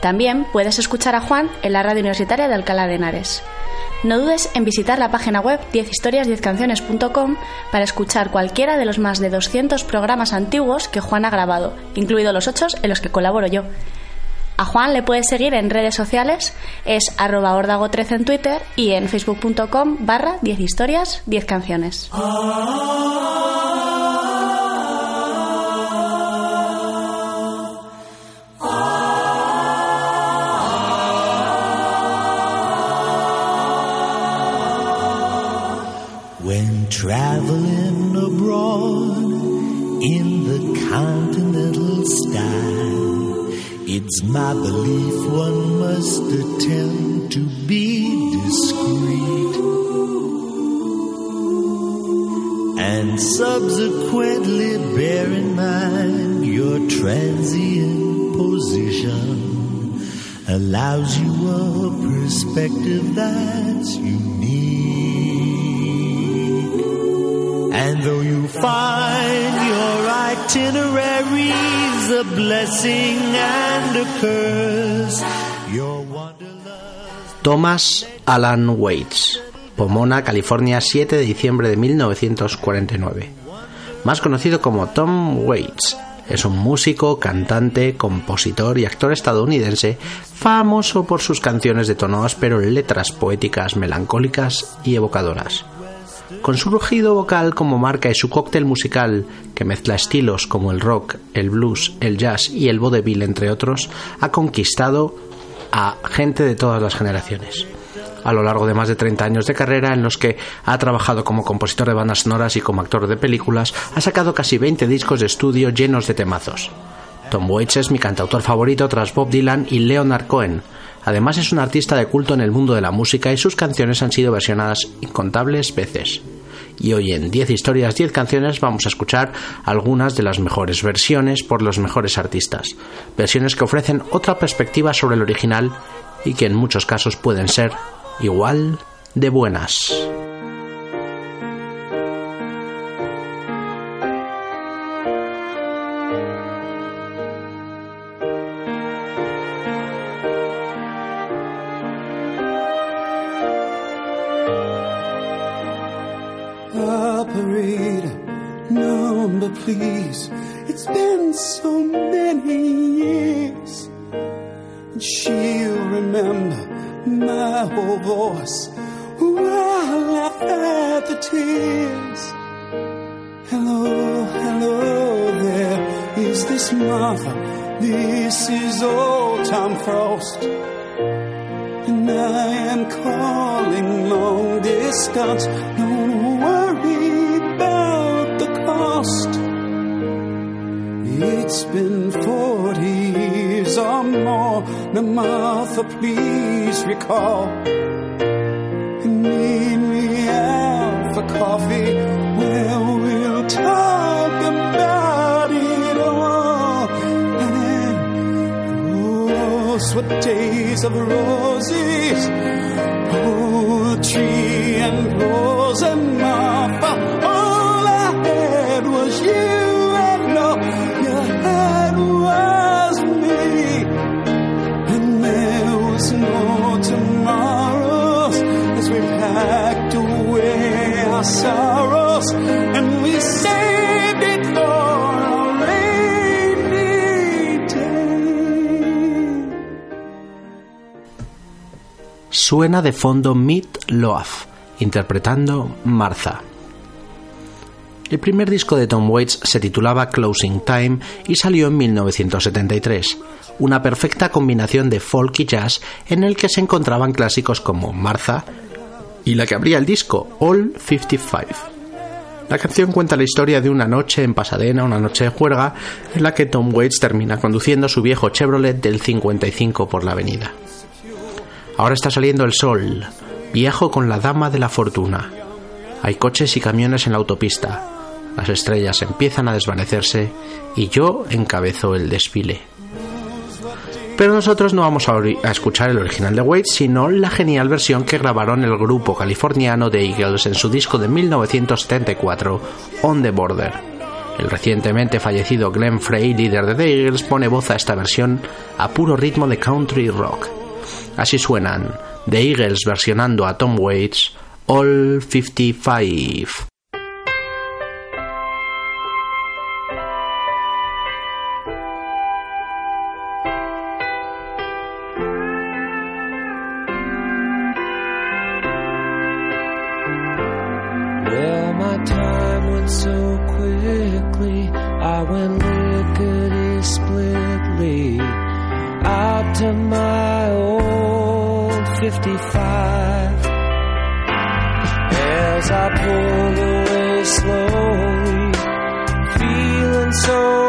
También puedes escuchar a Juan en la radio universitaria de Alcalá de Henares. No dudes en visitar la página web 10historias10canciones.com para escuchar cualquiera de los más de 200 programas antiguos que Juan ha grabado, incluidos los 8 en los que colaboro yo. A Juan le puedes seguir en redes sociales, es arroba ordago13 en Twitter y en facebook.com barra 10 traveling abroad in the continental style, it's my belief one must attempt to be discreet. And subsequently bear in mind your transient position. Allows you a perspective that's unique. A blessing and a curse. Thomas Alan Waits, Pomona, California, 7 de diciembre de 1949. Más conocido como Tom Waits, es un músico, cantante, compositor y actor estadounidense famoso por sus canciones de tono áspero, letras poéticas, melancólicas y evocadoras. Con su rugido vocal como marca y su cóctel musical, que mezcla estilos como el rock, el blues, el jazz y el vaudeville, entre otros, ha conquistado a gente de todas las generaciones. A lo largo de más de 30 años de carrera, en los que ha trabajado como compositor de bandas sonoras y como actor de películas, ha sacado casi 20 discos de estudio llenos de temazos. Tom Waits es mi cantautor favorito tras Bob Dylan y Leonard Cohen, Además es un artista de culto en el mundo de la música y sus canciones han sido versionadas incontables veces. Y hoy en 10 historias, 10 canciones vamos a escuchar algunas de las mejores versiones por los mejores artistas. Versiones que ofrecen otra perspectiva sobre el original y que en muchos casos pueden ser igual de buenas. So many years. And she'll remember my whole voice while I had the tears. Hello, hello there. Is this Martha? This is old Tom Frost. And I am calling long distance. Don't worry about the cost. It's been 40 years or more. Now, Martha, please recall. Meet me out for coffee where we'll talk about it all. And those were days of roses, poetry and prose and Martha. Suena de fondo Meat Loaf, interpretando Martha. El primer disco de Tom Waits se titulaba Closing Time y salió en 1973, una perfecta combinación de folk y jazz en el que se encontraban clásicos como Martha y la que abría el disco, All 55. La canción cuenta la historia de una noche en Pasadena, una noche de juerga, en la que Tom Waits termina conduciendo su viejo Chevrolet del 55 por la avenida. Ahora está saliendo el sol. Viajo con la dama de la fortuna. Hay coches y camiones en la autopista. Las estrellas empiezan a desvanecerse y yo encabezo el desfile. Pero nosotros no vamos a, escuchar el original de Waits, sino la genial versión que grabaron el grupo californiano de Eagles en su disco de 1974, On the Border. El recientemente fallecido Glenn Frey, líder de The Eagles, pone voz a esta versión a puro ritmo de country rock. Así suenan The Eagles versionando a Tom Waits, All 55. So quickly. I went lickety splitly out to my old 55. As I pulled away slowly, feeling so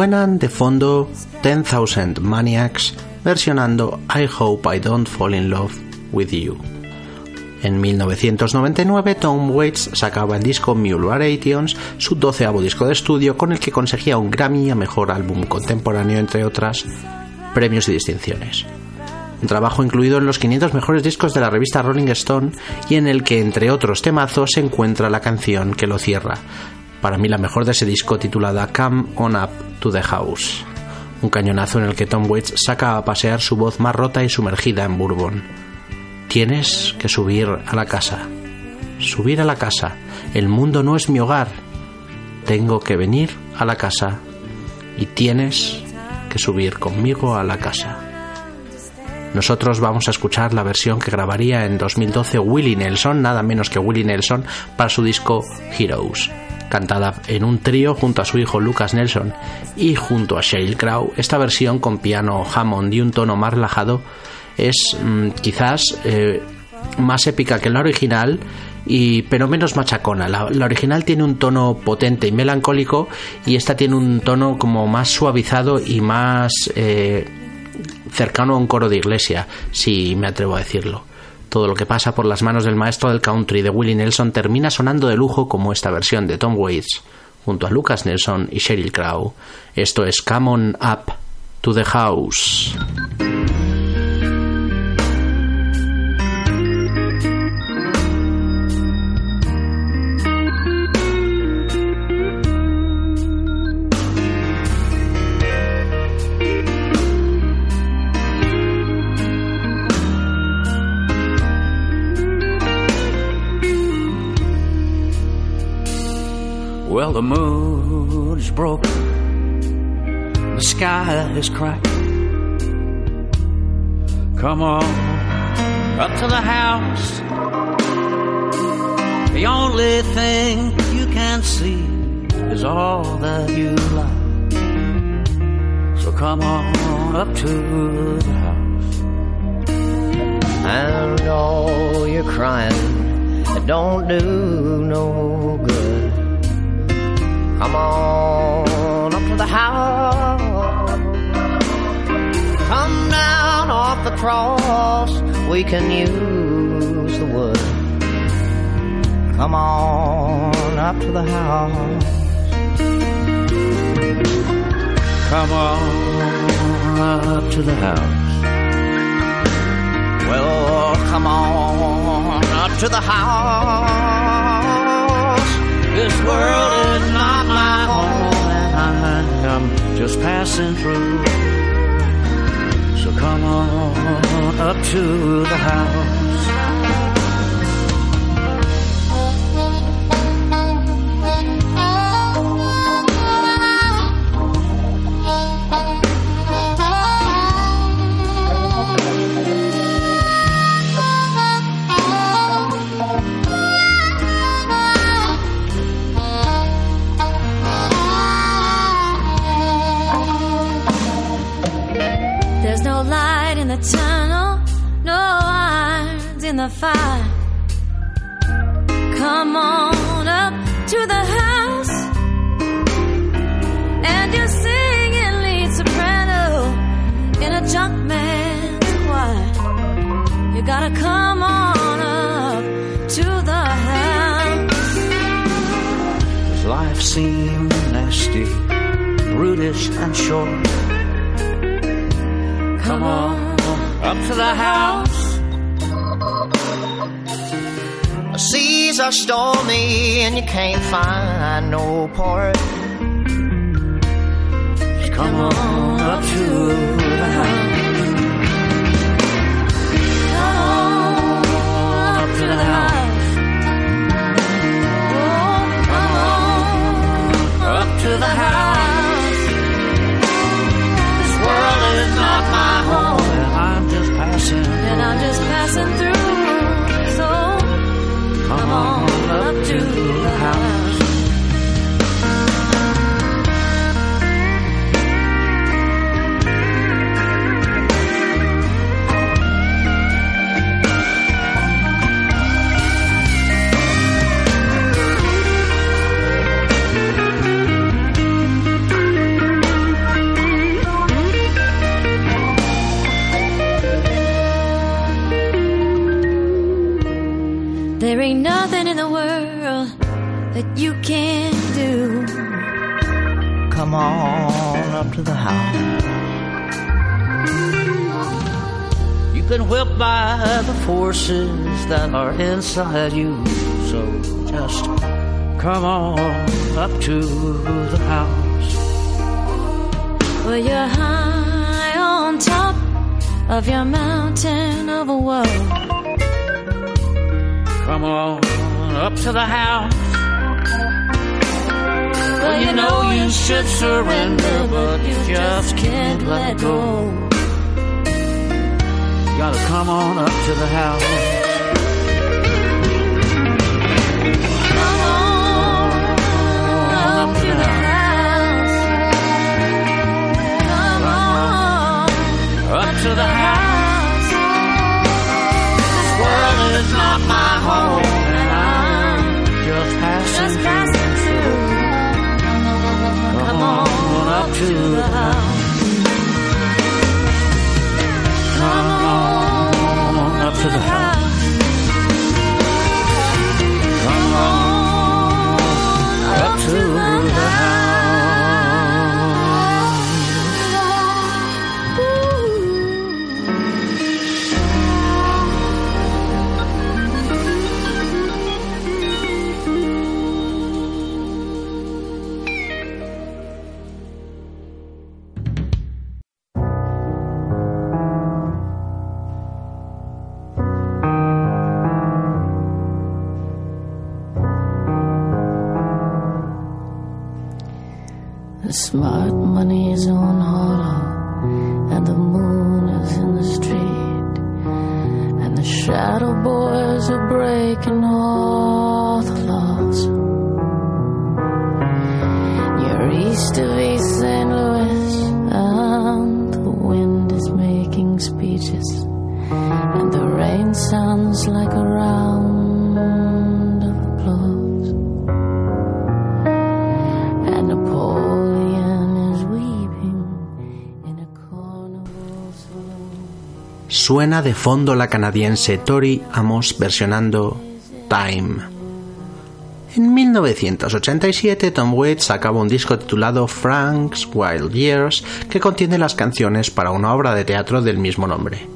Suenan de fondo 10,000 Maniacs versionando I Hope I Don't Fall in Love with You. En 1999, Tom Waits sacaba el disco Mule su doceavo disco de estudio, con el que conseguía un Grammy a Mejor Álbum Contemporáneo, entre otras premios y distinciones. Un trabajo incluido en los 500 mejores discos de la revista Rolling Stone y en el que, entre otros temazos, se encuentra la canción que lo cierra. Para mí la mejor de ese disco titulada Come On Up to the House. Un cañonazo en el que Tom Waits saca a pasear su voz más rota y sumergida en bourbon. Tienes que subir a la casa. Subir a la casa. El mundo no es mi hogar. Tengo que venir a la casa. Y tienes que subir conmigo a la casa. Nosotros vamos a escuchar la versión que grabaría en 2012 Willie Nelson, nada menos que Willie Nelson, para su disco Heroes. Cantada en un trío junto a su hijo Lucas Nelson y junto a Sheryl Crow, esta versión con piano Hammond y un tono más relajado es mm, quizás eh, más épica que la original y pero menos machacona. La, original tiene un tono potente y melancólico y esta tiene un tono como más suavizado y más eh, cercano a un coro de iglesia, si me atrevo a decirlo. Todo lo que pasa por las manos del maestro del country de Willie Nelson termina sonando de lujo como esta versión de Tom Waits junto a Lucas Nelson y Sheryl Crow. Esto es Come On Up to the House. Well, the moon is broken, the sky is cracked. Come on up to the house. The only thing you can see is all that you like. So come on up to the house. And all your crying, don't do no good. Come on up to the house. Come down off the cross. We can use the wood. Come on up to the house. Come on up to the house. Well, come on up to the house. Just passing through. So come on up to the house. The fire. Come on up to the house, and you sing in lead soprano in a junk man's choir. You gotta come on up to the house. Does life seem nasty, brutish, and short? Come on up to the house. are stormy and you can't find no port. Just come on up to the house. Come on up to the house. Oh, come on up to the house. This world is not my home. And I'm just passing. And I'm just passing through up to There ain't nothing in the world that you can't do. Come on up to the house. You've been whipped by the forces that are inside you. So just come on up to the house. Well, you're high on top of your mountain of a woe. Come on up to the house. Well, you know you should surrender, but you just can't let go. You gotta come on up to the house. Come on up to the house. Come on Up to the house. This world is not my to the house. Come on up to the house. De fondo la canadiense Tori Amos versionando Time. En 1987 Tom Waits sacaba un disco titulado Frank's Wild Years que contiene las canciones para una obra de teatro del mismo nombre.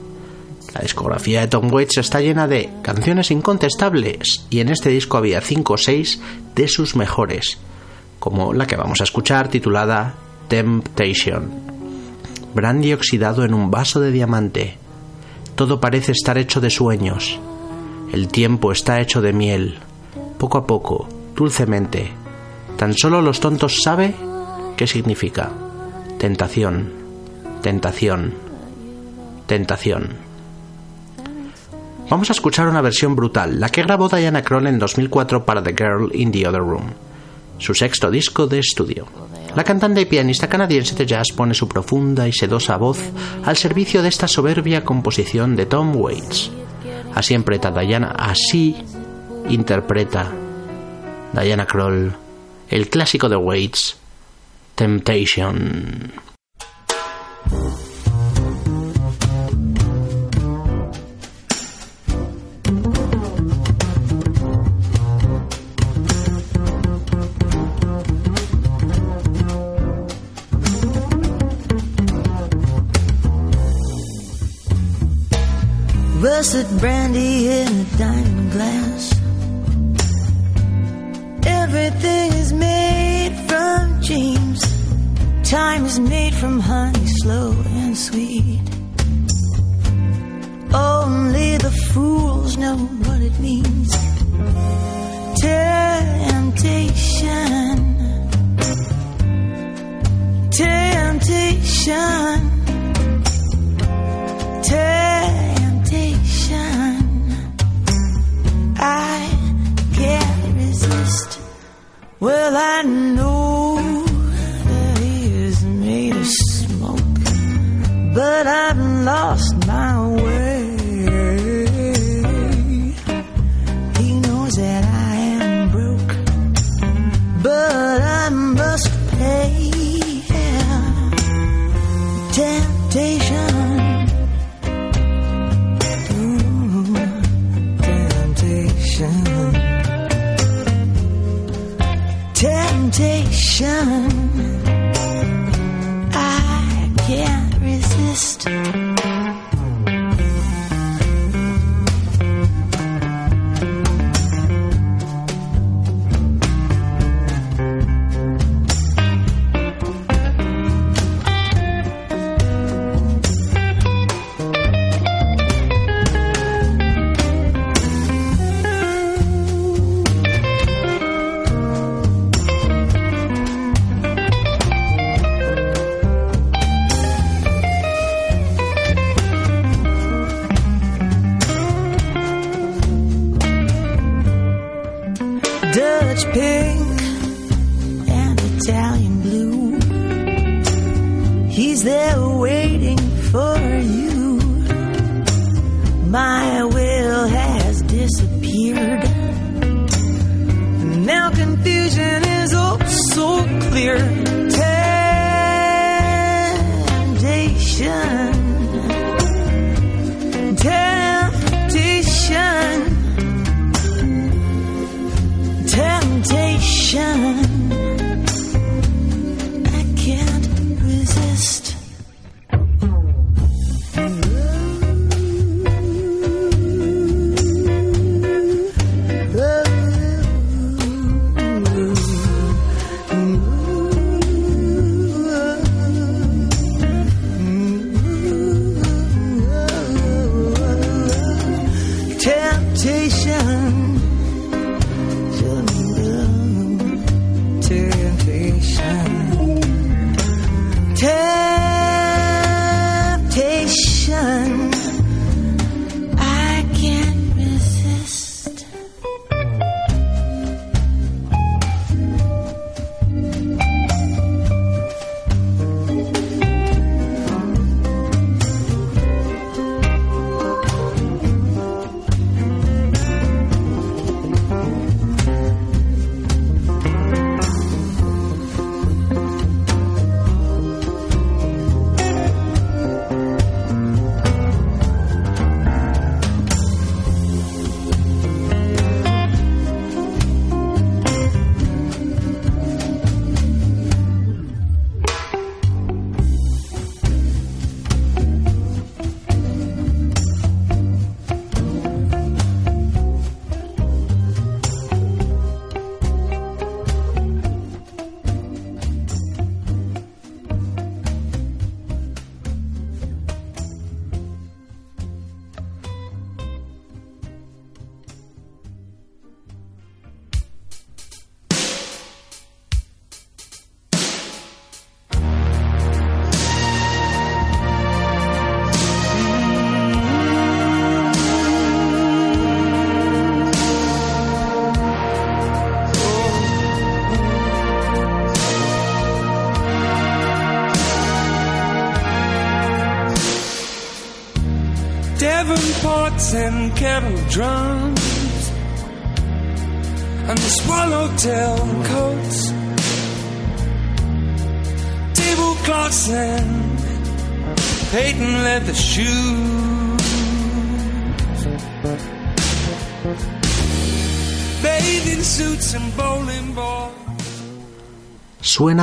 La discografía de Tom Waits está llena de canciones incontestables y en este disco había 5 o 6 de sus mejores, como la que vamos a escuchar titulada Temptation. Brandy oxidado en un vaso de diamante. Todo parece estar hecho de sueños. El tiempo está hecho de miel. Poco a poco, dulcemente. Tan solo los tontos sabe qué significa. Tentación, tentación, tentación. Vamos a escuchar una versión brutal, la que grabó Diana Kroll en 2004 para The Girl in the Other Room, su sexto disco de estudio. La cantante y pianista canadiense de jazz pone su profunda y sedosa voz al servicio de esta soberbia composición de Tom Waits. Así interpreta Diana, así interpreta Diana Kroll el clásico de Waits, Temptation. Russet brandy in a diamond glass. Everything is made from dreams. Time is made from honey, slow and sweet. Only the fools know what it means. Temptation. Temptation. Temptation. I can't resist. Well, I know that he is made of smoke, but I've lost my way. He knows that I am broke, but I must pay. Ooh, temptation.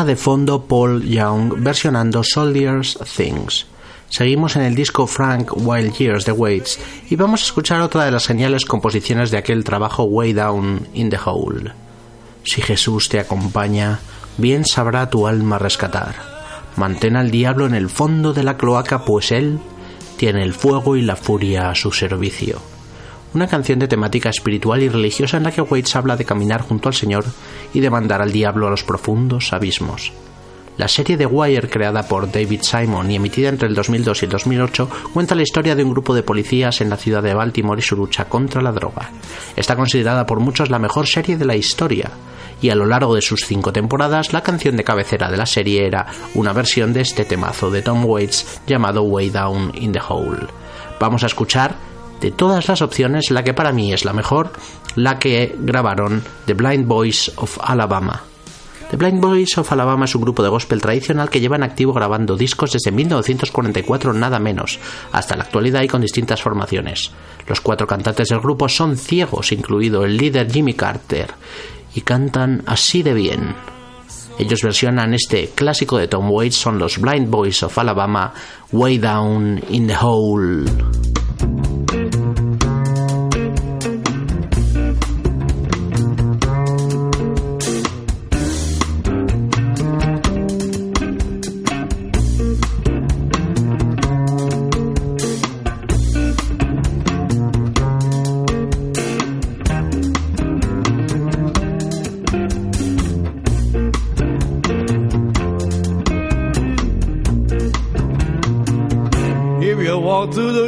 De fondo Paul Young versionando Soldiers Things. Seguimos en el disco Frank Wild Years de Waits y vamos a escuchar otra de las geniales composiciones de aquel trabajo Way Down in the Hole. Si Jesús te acompaña, bien sabrá tu alma rescatar. Mantén al diablo en el fondo de la cloaca, pues él tiene el fuego y la furia a su servicio. Una canción de temática espiritual y religiosa en la que Waits habla de caminar junto al Señor y de mandar al diablo a los profundos abismos. La serie The Wire, creada por David Simon y emitida entre el 2002 y el 2008, cuenta la historia de un grupo de policías en la ciudad de Baltimore y su lucha contra la droga. Está considerada por muchos la mejor serie de la historia, y a lo largo de sus cinco temporadas, la canción de cabecera de la serie era una versión de este temazo de Tom Waits llamado Way Down in the Hole. Vamos a escuchar de todas las opciones la que para mí es la mejor, la que grabaron The Blind Boys of Alabama. The Blind Boys of Alabama es un grupo de gospel tradicional que lleva en activo grabando discos desde 1944 nada menos, hasta la actualidad y con distintas formaciones. Los cuatro cantantes del grupo son ciegos, incluido el líder Jimmy Carter, y cantan así de bien. Ellos versionan este clásico de Tom Waits, son los Blind Boys of Alabama, Way Down in the Hole.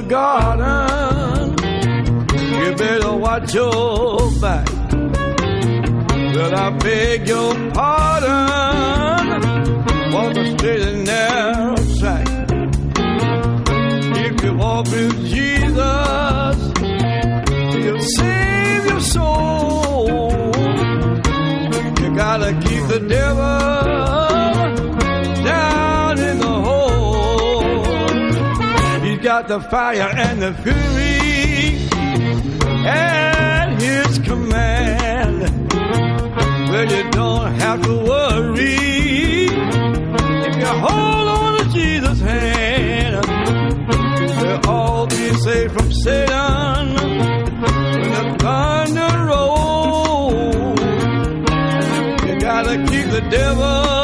Garden, you better watch your back. Well, I beg your pardon, straight and narrow track. If you walk with Jesus, he'll save your soul. You gotta keep the devil got the fire and the fury at his command. Well, you don't have to worry if you hold on to Jesus' hand. We'll all be safe from Satan when the thunder rolls. You gotta keep the devil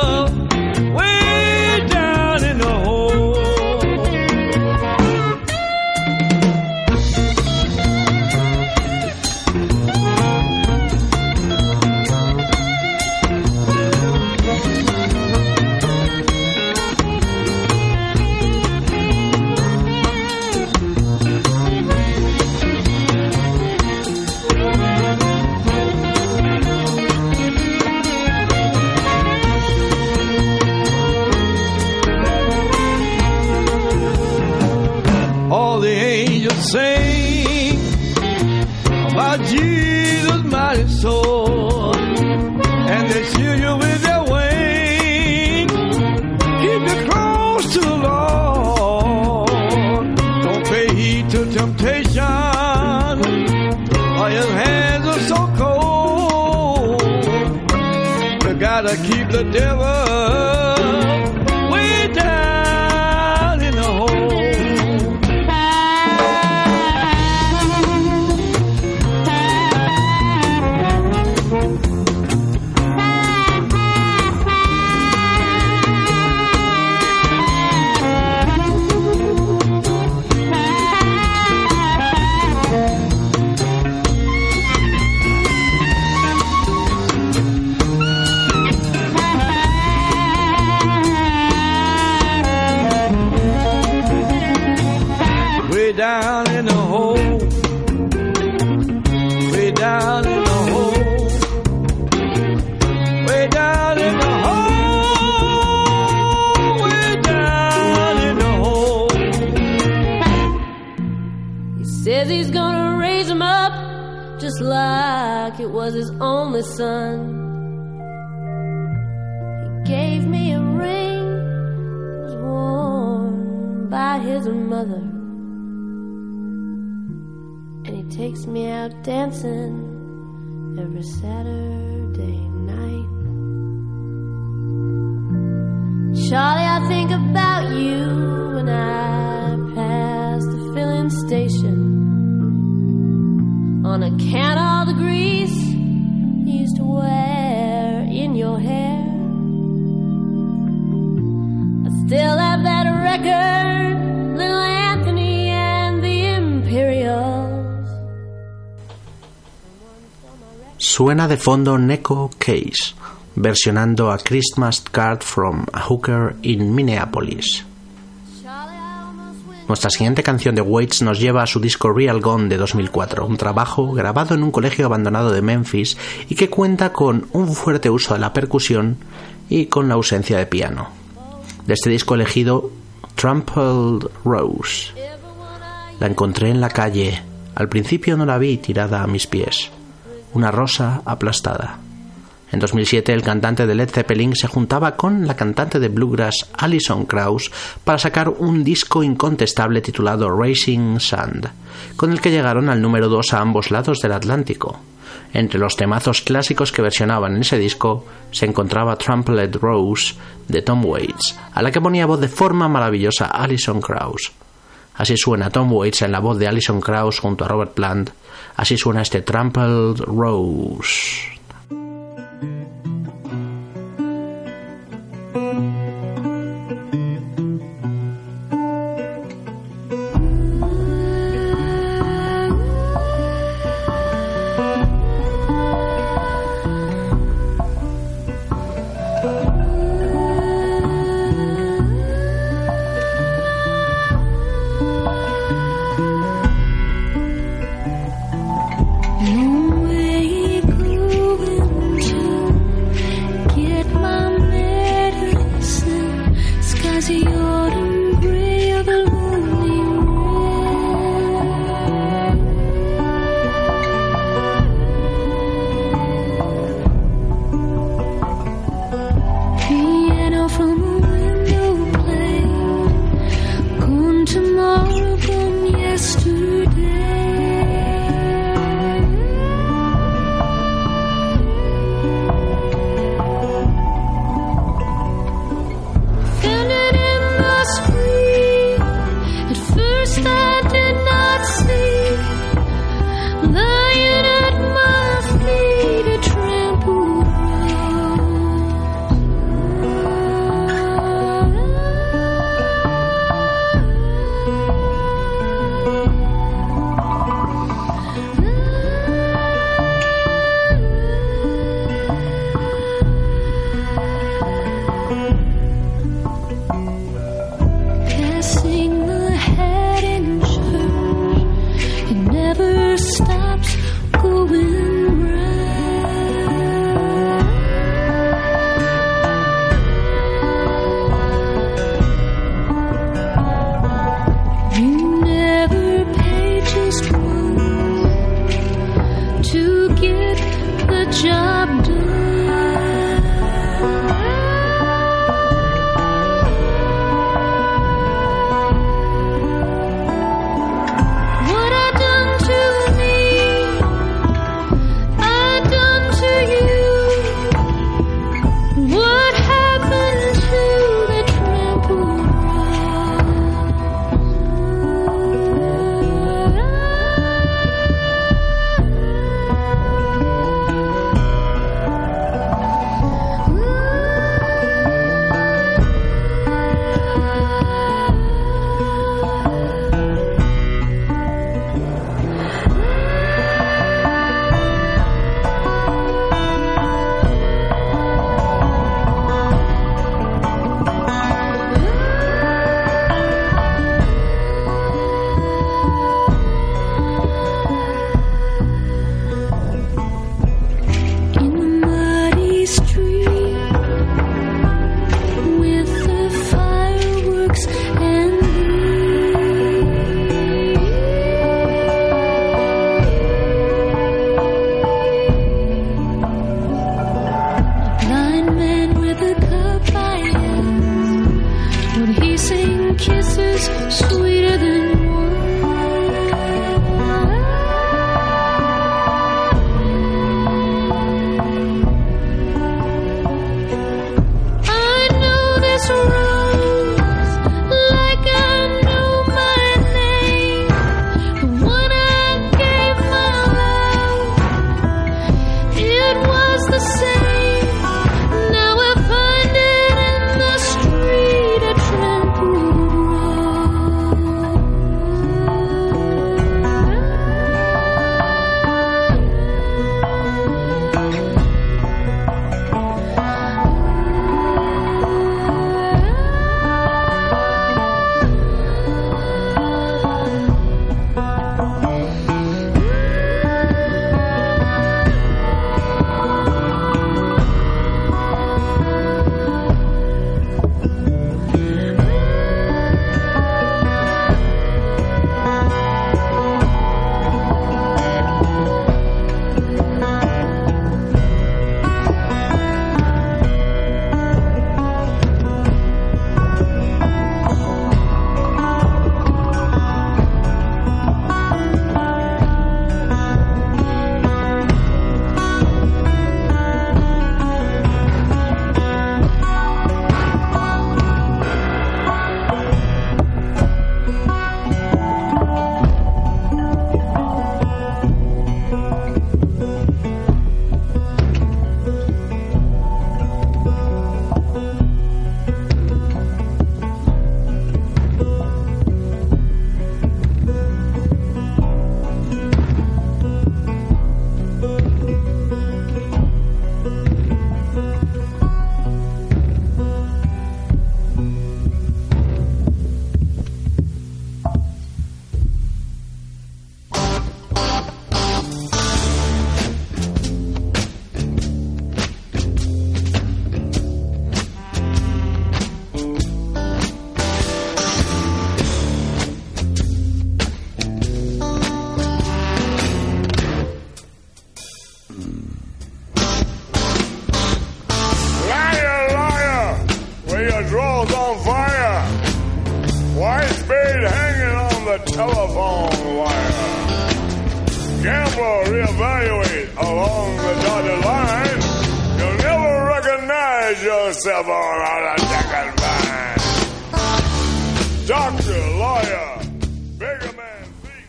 fondo Neko Case, versionando a Christmas Card from a Hooker in Minneapolis. Nuestra siguiente canción de Waits nos lleva a su disco Real Gone de 2004, un trabajo grabado en un colegio abandonado de Memphis y que cuenta con un fuerte uso de la percusión y con la ausencia de piano. De este disco elegido, Trampled Rose. La encontré en la calle. Al principio no la vi tirada a mis pies. Una rosa aplastada. En 2007 el cantante de Led Zeppelin se juntaba con la cantante de bluegrass Alison Krauss para sacar un disco incontestable titulado Racing Sand, con el que llegaron al número 2 a ambos lados del Atlántico. Entre los temazos clásicos que versionaban en ese disco se encontraba Trampled Rose de Tom Waits, a la que ponía voz de forma maravillosa Alison Krauss. Así suena Tom Waits en la voz de Alison Krauss junto a Robert Plant. Así suena este Trampled Rose.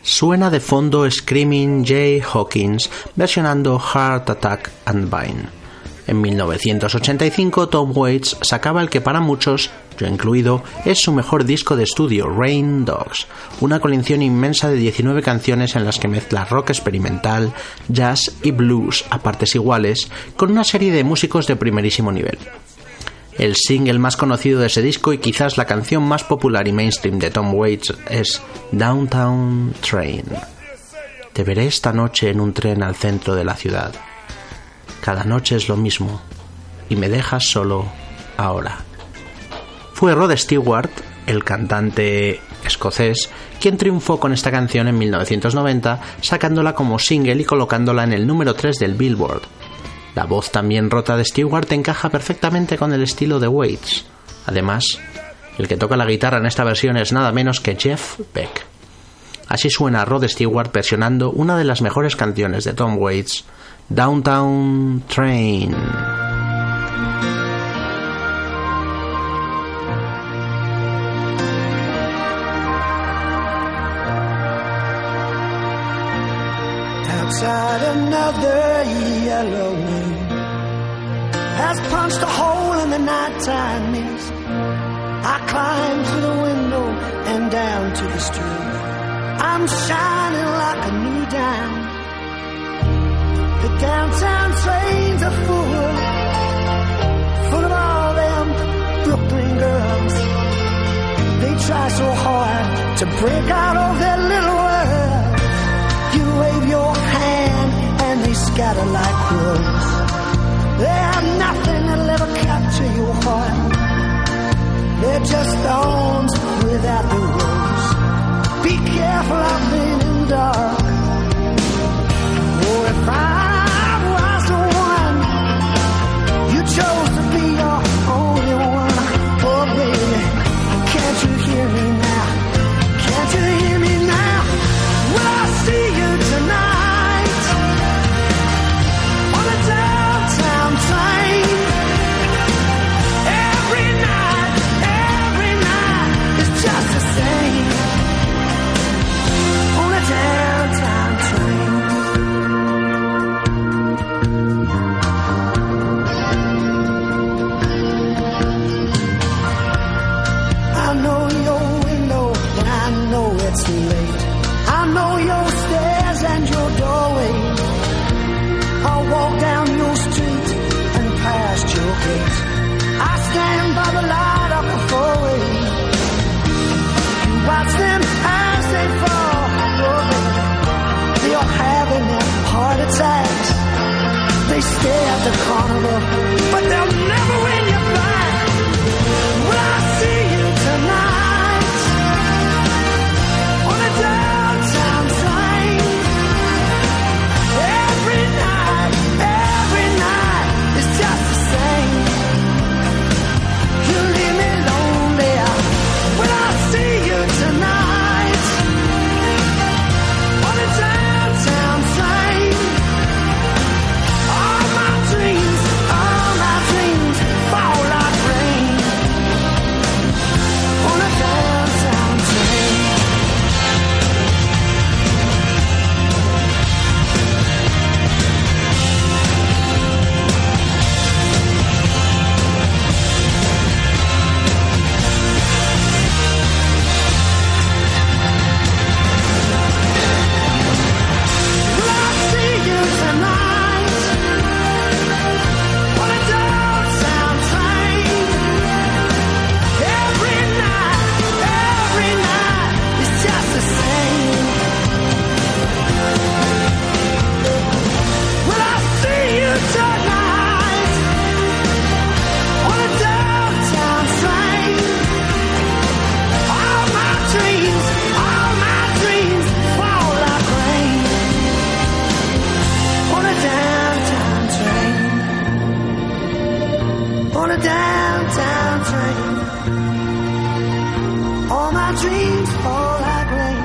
Suena de fondo Screaming Jay Hawkins versionando Heart Attack and Vine. En 1985 Tom Waits sacaba el que para muchos, yo incluido, es su mejor disco de estudio, Rain Dogs, una colección inmensa de 19 canciones en las que mezcla rock experimental, jazz y blues a partes iguales, con una serie de músicos de primerísimo nivel. El single más conocido de ese disco y quizás la canción más popular y mainstream de Tom Waits es Downtown Train. Te veré esta noche en un tren al centro de la ciudad. Cada noche es lo mismo y me dejas solo ahora. Fue Rod Stewart, el cantante escocés, quien triunfó con esta canción en 1990, sacándola como single y colocándola en el número 3 del Billboard. La voz también rota de Stewart encaja perfectamente con el estilo de Waits. Además, el que toca la guitarra en esta versión es nada menos que Jeff Beck. Así suena Rod Stewart versionando una de las mejores canciones de Tom Waits, Downtown Train. Has punched a hole in the nighttime mist. I climb to the window and down to the street. I'm shining like a new dime. The downtown trains are full, full of all them Brooklyn girls. They try so hard to break out of their little world. You wave your hand and they scatter like crows. They're nothing that'll ever capture your heart. They're just thorns without the rose. Be careful them in dark. Oh, if I dreams fall like rain.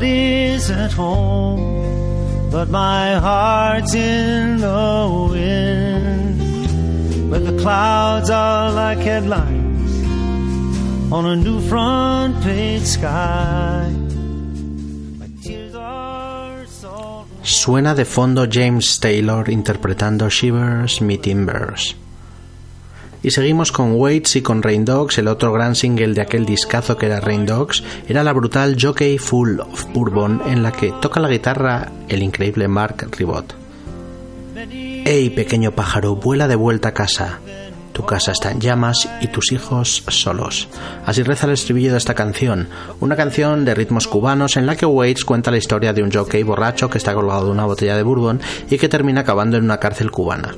Body's at home, but my heart's in the wind. Where the clouds are like headlines on a new front page sky. Suena de fondo James Taylor interpretando Shivers Me Timbers. Y seguimos con Waits y con Rain Dogs, el otro gran single de aquel discazo que era Rain Dogs, era la brutal Jockey Full of Bourbon en la que toca la guitarra el increíble Mark Ribot. Hey pequeño pájaro, vuela de vuelta a casa. Tu casa está en llamas y tus hijos solos. Así reza el estribillo de esta canción, una canción de ritmos cubanos en la que Waits cuenta la historia de un jockey borracho que está colgado de una botella de bourbon y que termina acabando en una cárcel cubana.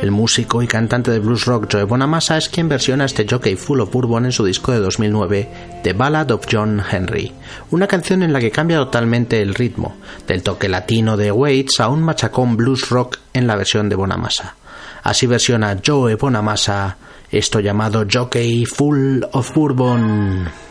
El músico y cantante de blues rock Joe Bonamassa es quien versiona este jockey full of bourbon en su disco de 2009, The Ballad of John Henry, una canción en la que cambia totalmente el ritmo, del toque latino de Waits a un machacón blues rock en la versión de Bonamassa. Así versiona Joe Bonamassa esto llamado Jockey Full of Bourbon.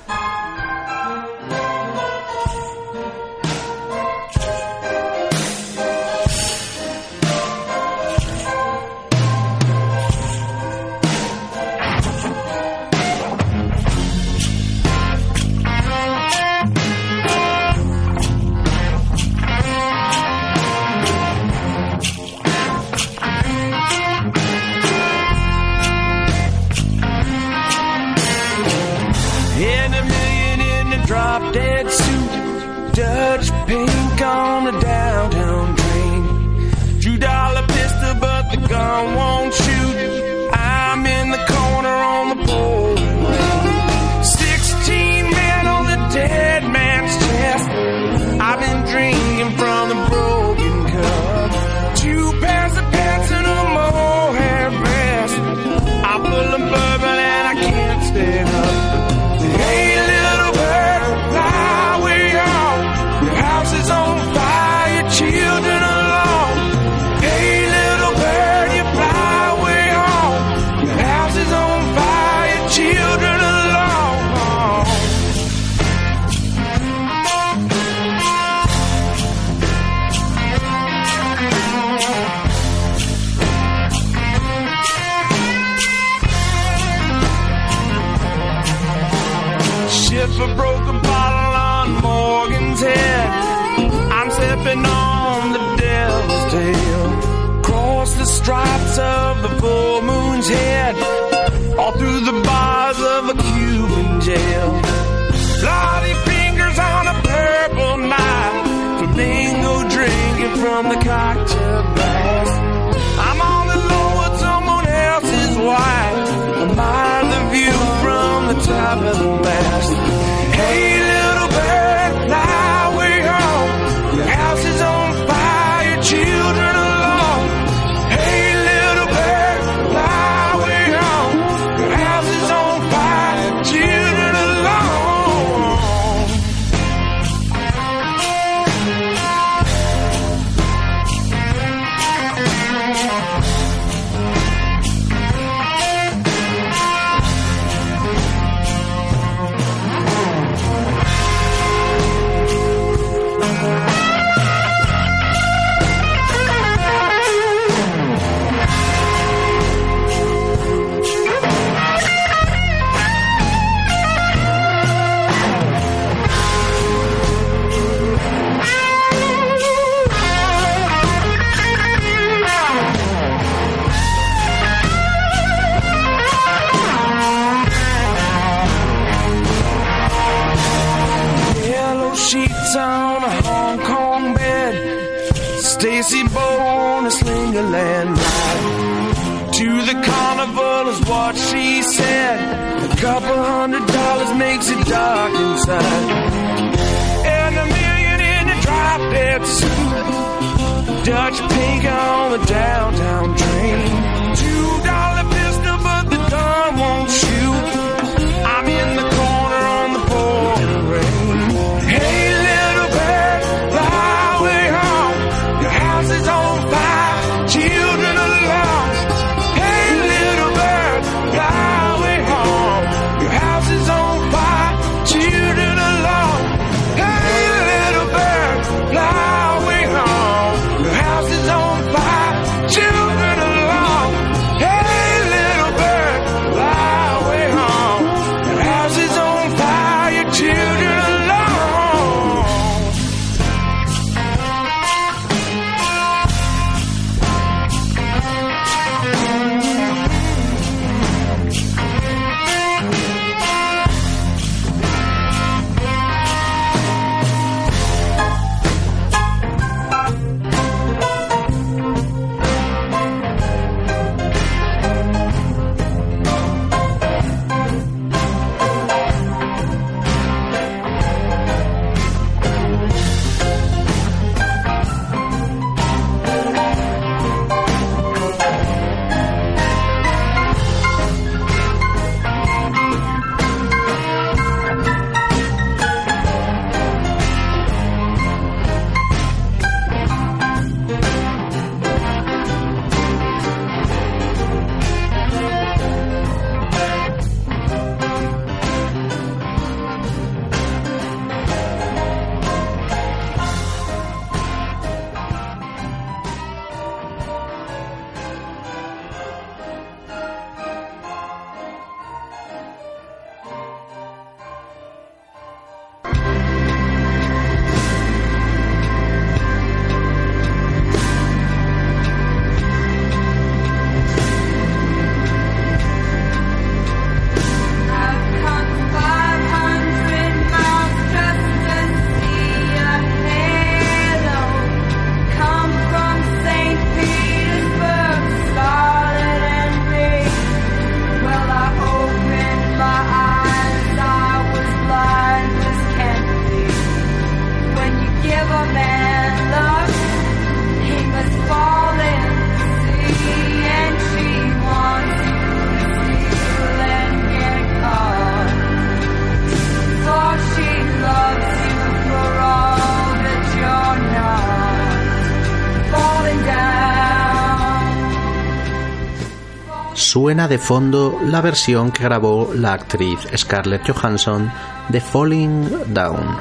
Suena de fondo la versión que grabó la actriz Scarlett Johansson de Falling Down.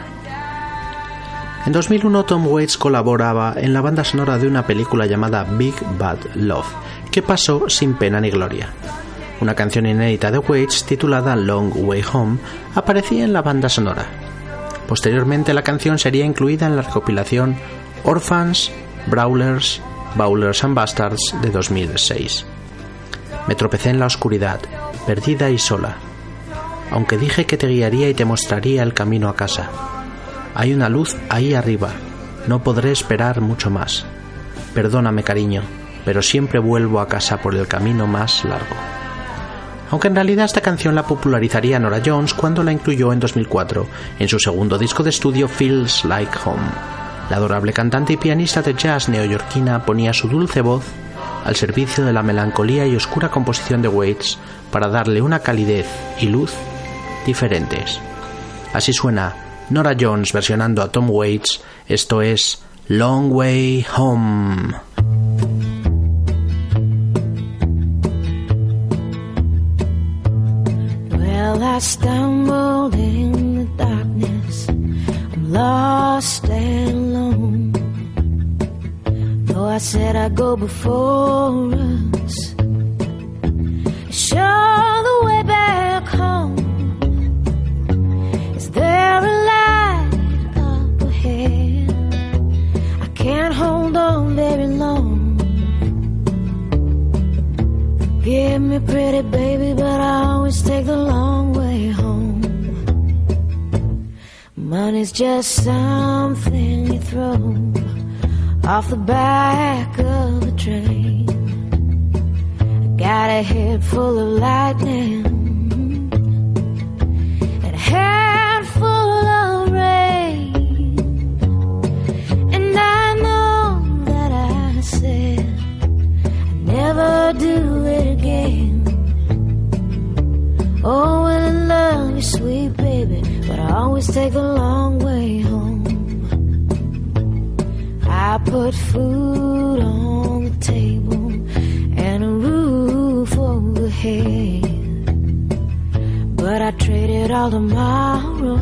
En 2001 Tom Waits colaboraba en la banda sonora de una película llamada Big Bad Love, que pasó sin pena ni gloria. Una canción inédita de Waits titulada Long Way Home aparecía en la banda sonora. Posteriormente la canción sería incluida en la recopilación Orphans, Brawlers, Bowlers and Bastards de 2006. Me tropecé en la oscuridad, perdida y sola, aunque dije que te guiaría y te mostraría el camino a casa. Hay una luz ahí arriba, no podré esperar mucho más. Perdóname cariño, pero siempre vuelvo a casa por el camino más largo. Aunque en realidad esta canción la popularizaría Nora Jones cuando la incluyó en 2004 en su segundo disco de estudio Feels Like Home. La adorable cantante y pianista de jazz neoyorquina ponía su dulce voz al servicio de la melancolía y oscura composición de Waits para darle una calidez y luz diferentes. Así suena Nora Jones versionando a Tom Waits, esto es Long Way Home. I said I'd go before us. Show the way back home. Is there a light up ahead? I can't hold on very long. Give me, pretty baby, but I always take the long way home. Money's just something you throw off the back of the train. I got a head full of lightning and a head full of rain. And I know that I said I'd never do it again. Oh, when I love you, sweet baby, but I always take a long way put food on the table and a roof overhead. But I traded all tomorrow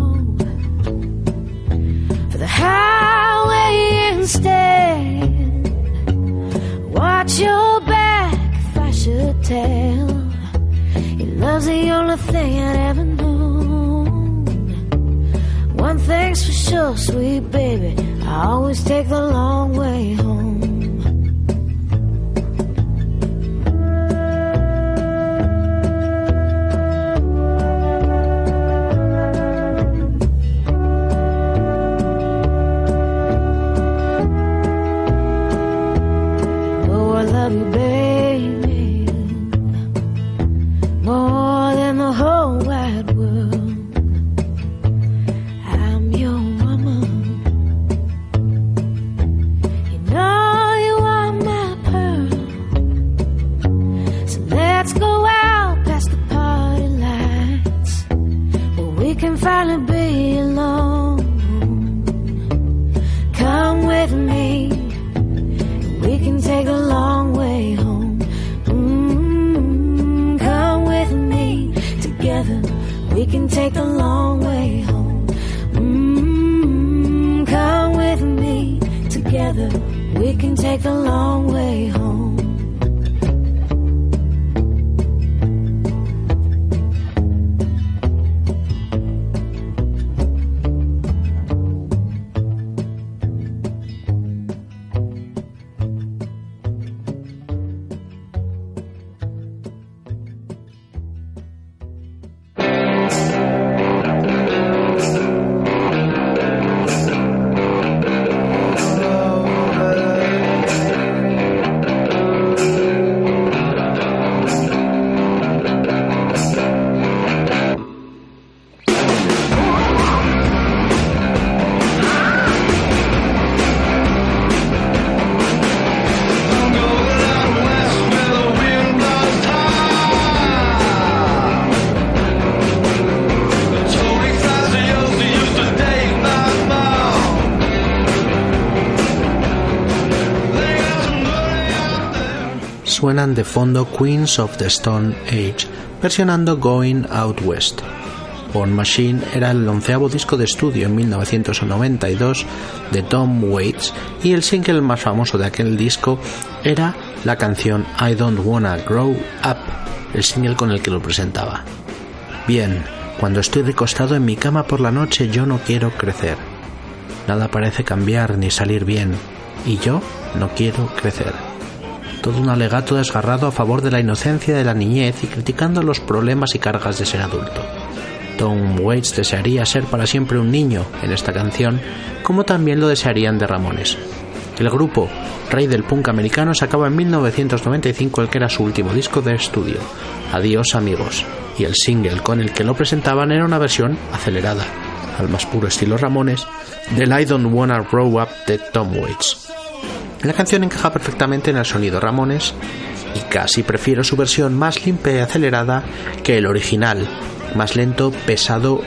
for the highway instead. Watch your back if I should tell. Your love's the only thing I'd ever known. One thing's for sure, sweet baby, I always take the long way home. Oh, I love you, baby, more than the whole Suenan de fondo Queens of the Stone Age, versionando Going Out West. Born Machine era el onceavo disco de estudio en 1992 de Tom Waits y el single más famoso de aquel disco era la canción I Don't Wanna Grow Up, el single con el que lo presentaba. Bien, cuando estoy recostado en mi cama por la noche yo no quiero crecer. Nada parece cambiar ni salir bien, y yo no quiero crecer. Todo un alegato desgarrado a favor de la inocencia de la niñez y criticando los problemas y cargas de ser adulto. Tom Waits desearía ser para siempre un niño en esta canción, como también lo desearían de Ramones. El grupo, rey del punk americano, sacaba en 1995 el que era su último disco de estudio, Adiós amigos, y el single con el que lo presentaban era una versión acelerada, al más puro estilo Ramones, del I Don't Wanna Grow Up de Tom Waits. La canción encaja perfectamente en el sonido Ramones y casi prefiero su versión más limpia y acelerada que el original, más lento, pesado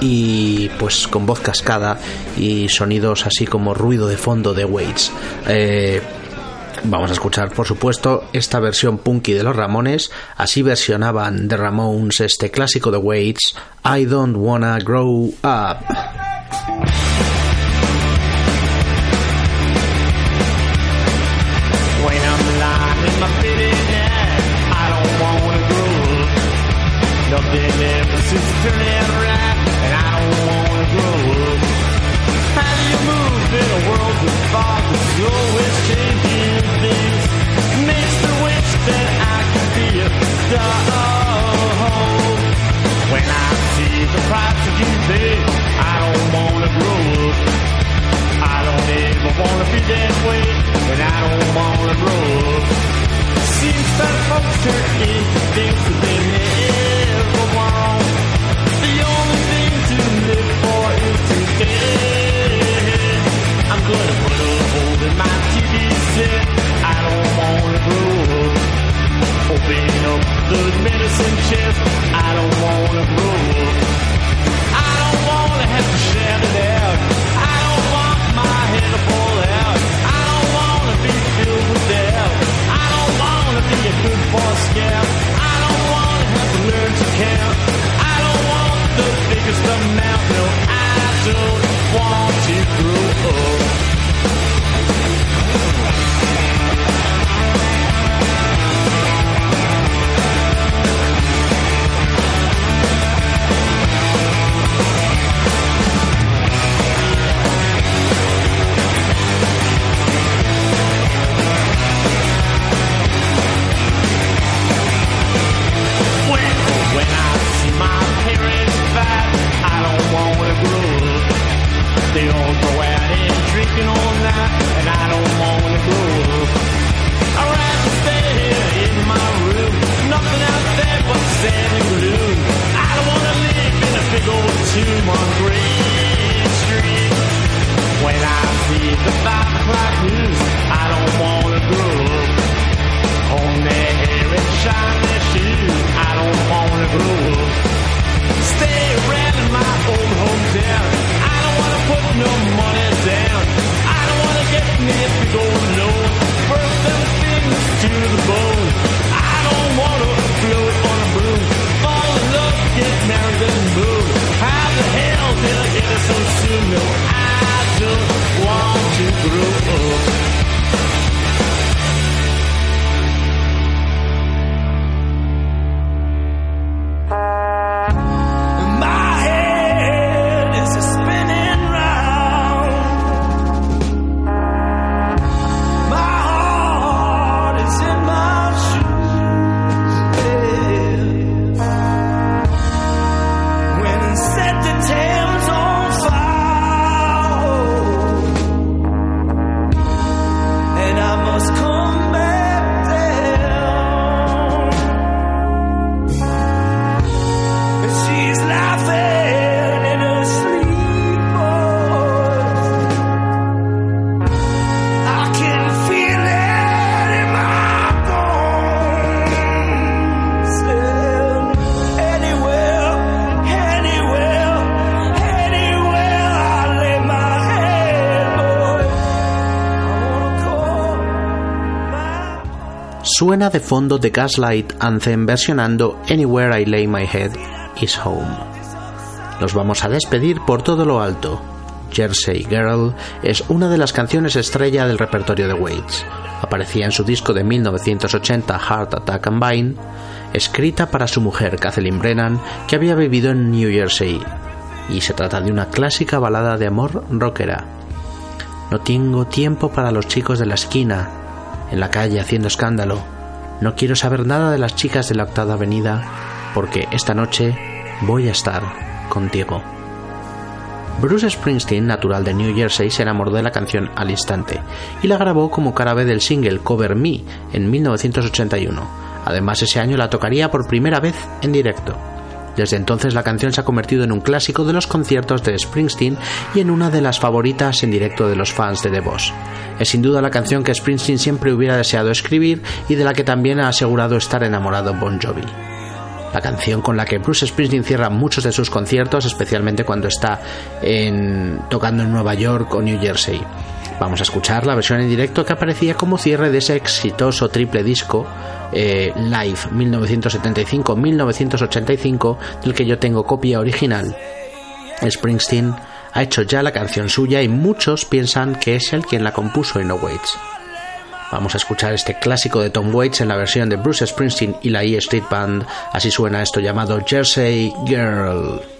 y pues con voz cascada y sonidos así como ruido de fondo de Waits. Eh, vamos a escuchar por supuesto esta versión punky de los Ramones, así versionaban The Ramones este clásico de Waits, I Don't Wanna Grow Up. Never to turn out right, and I don't wanna grow up. How do you move in a world that's always changing things? Makes me wish that I could be a star. When I see the price that you pay, I don't wanna grow up. I don't ever wanna be that way, and I don't wanna grow up. Seems that folks into things that they I'm gonna put a hole in my TV set. I don't wanna grow up. Open up the medicine chest. I don't wanna grow up. I don't wanna have to shout it out. I don't want my to fall out. I don't wanna be filled with doubt. I don't wanna be a good boy scout. Want to grow up. Suena de fondo The Gaslight Anthem versionando Anywhere I Lay My Head Is Home. Nos vamos a despedir por todo lo alto. Jersey Girl es una de las canciones estrella del repertorio de Waits. Aparecía en su disco de 1980 Heart Attack and Vine, escrita para su mujer Kathleen Brennan, que había vivido en New Jersey, y se trata de una clásica balada de amor rockera. No tengo tiempo para los chicos de la esquina, en la calle haciendo escándalo. No quiero saber nada de las chicas de la octava avenida, porque esta noche voy a estar contigo. Bruce Springsteen, natural de New Jersey, se enamoró de la canción al instante y la grabó como cara B del single Cover Me en 1981. Además, ese año la tocaría por primera vez en directo. Desde entonces la canción se ha convertido en un clásico de los conciertos de Springsteen y en una de las favoritas en directo de los fans de The Boss. Es sin duda la canción que Springsteen siempre hubiera deseado escribir y de la que también ha asegurado estar enamorado Bon Jovi. La canción con la que Bruce Springsteen cierra muchos de sus conciertos, especialmente cuando está en- tocando en Nueva York o New Jersey. Vamos a escuchar la versión en directo que aparecía como cierre de ese exitoso triple disco eh, Live 1975-1985 del que yo tengo copia original. Springsteen ha hecho ya la canción suya y muchos piensan que es él quien la compuso y no Waits. Vamos a escuchar este clásico de Tom Waits en la versión de Bruce Springsteen y la E Street Band. Así suena esto llamado Jersey Girl.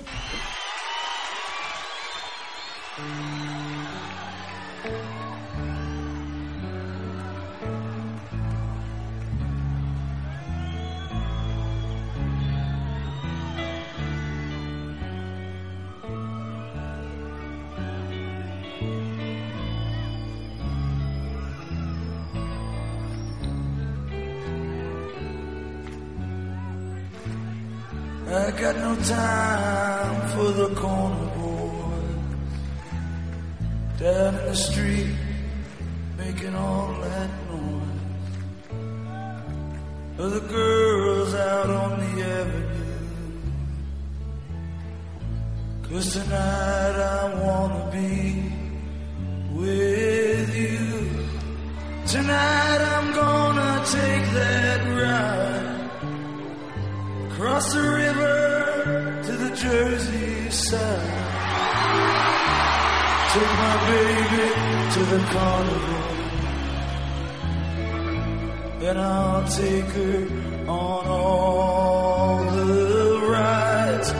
and I'll take her on all the rides.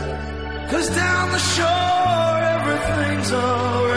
Cause down the shore, everything's alright.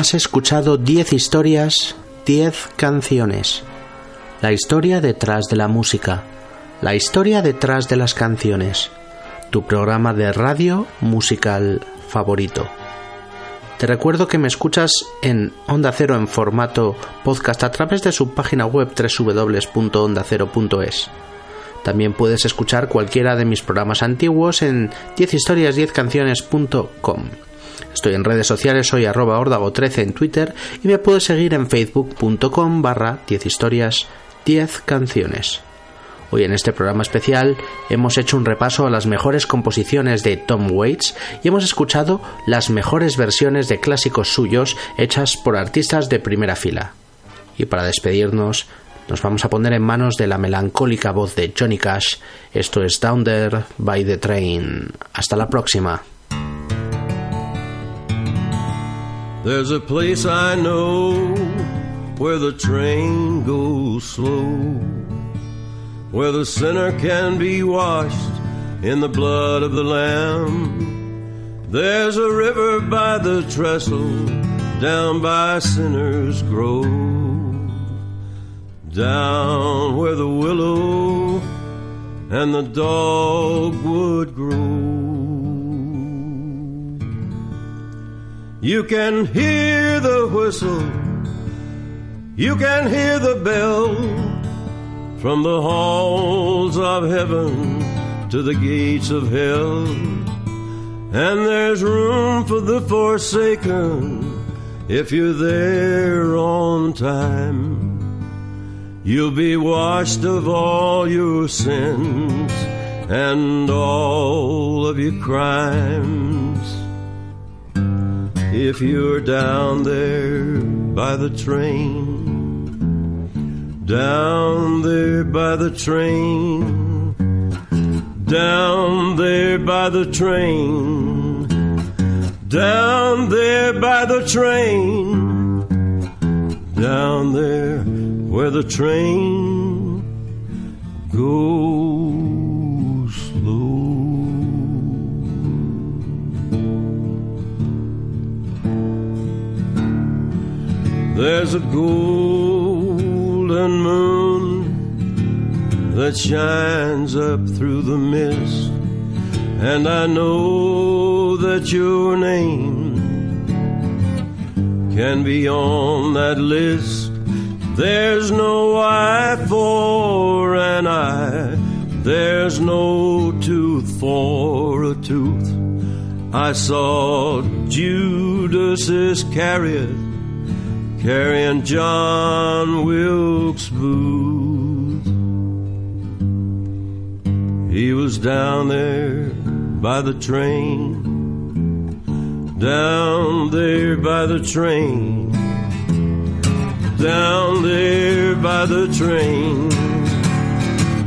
Has escuchado 10 historias, 10 canciones. La historia detrás de la música, la historia detrás de las canciones. Tu programa de radio musical favorito. Te recuerdo que me escuchas en Onda Cero en formato podcast a través de su página web www.ondacero.es. También puedes escuchar cualquiera de mis programas antiguos en 10historias10canciones.com. Estoy en redes sociales, soy arroba ordago13 en Twitter y me puedes seguir en facebook.com barra 10 historias 10 canciones. Hoy en este programa especial hemos hecho un repaso a las mejores composiciones de Tom Waits y hemos escuchado las mejores versiones de clásicos suyos hechas por artistas de primera fila. Y para despedirnos, nos vamos a poner en manos de la melancólica voz de Johnny Cash. Esto es Down There by the Train. Hasta la próxima. There's a place I know where the train goes slow, where the sinner can be washed in the blood of the Lamb. There's a river by the trestle down by Sinner's Grove, down where the willow and the dogwood grow. You can hear the whistle, you can hear the bell from the halls of heaven to the gates of hell. And there's room for the forsaken if you're there on time. You'll be washed of all your sins and all of your crimes if you're down there by the train, down there by the train, down there by the train, down there by the train, down there where the train goes There's a golden moon that shines up through the mist, and I know that your name can be on that list. There's no eye for an eye, there's no tooth for a tooth. I saw Judas Iscariot carrying John Wilkes Booth. He was down there by the train, down there by the train, down there by the train,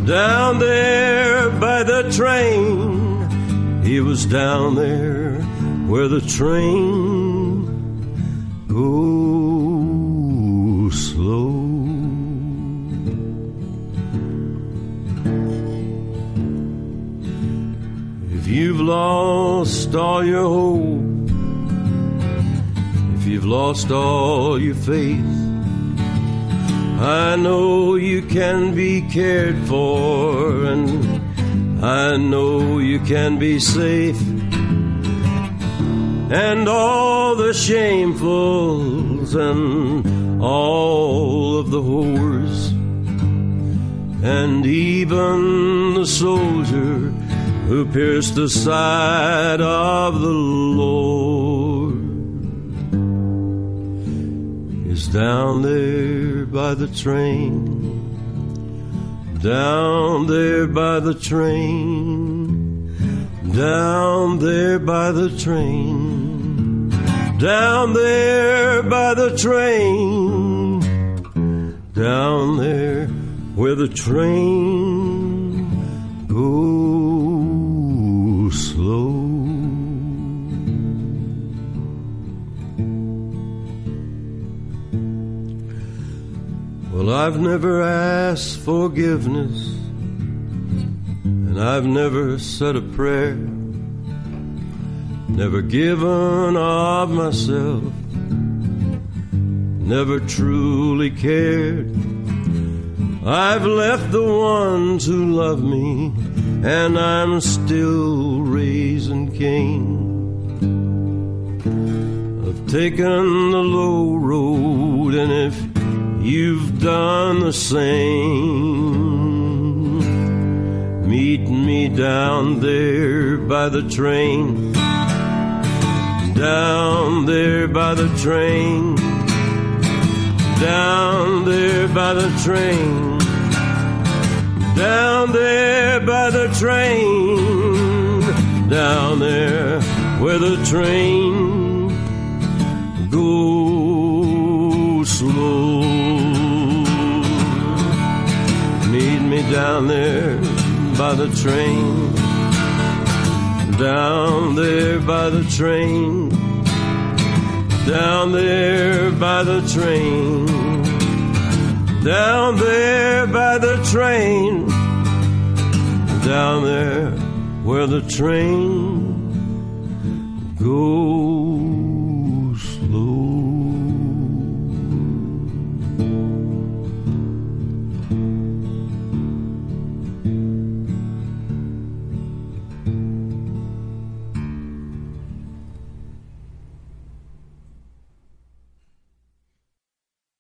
down there by the train. He was down there where the train goes slow. If you've lost all your hope, if you've lost all your faith, I know you can be cared for, and I know you can be safe. And all the shamefuls and all of the whores, and even the soldier who pierced the side of the Lord is down there by the train, down there by the train, down there by the train, down there by the train, down there where the train goes slow. Well, I've never asked forgiveness, and I've never said a prayer, never given of myself never truly cared. I've left the ones who love me, and I'm still raising Cain. I've taken the low road, and if you've done the same, meet me down there by the train. Down there by the train. Down there by the train. Down there by the train. Down there where the train goes slow. Meet me down there by the train. Down there by the train. Down there by the train. Down there by the train. Down there where the train goes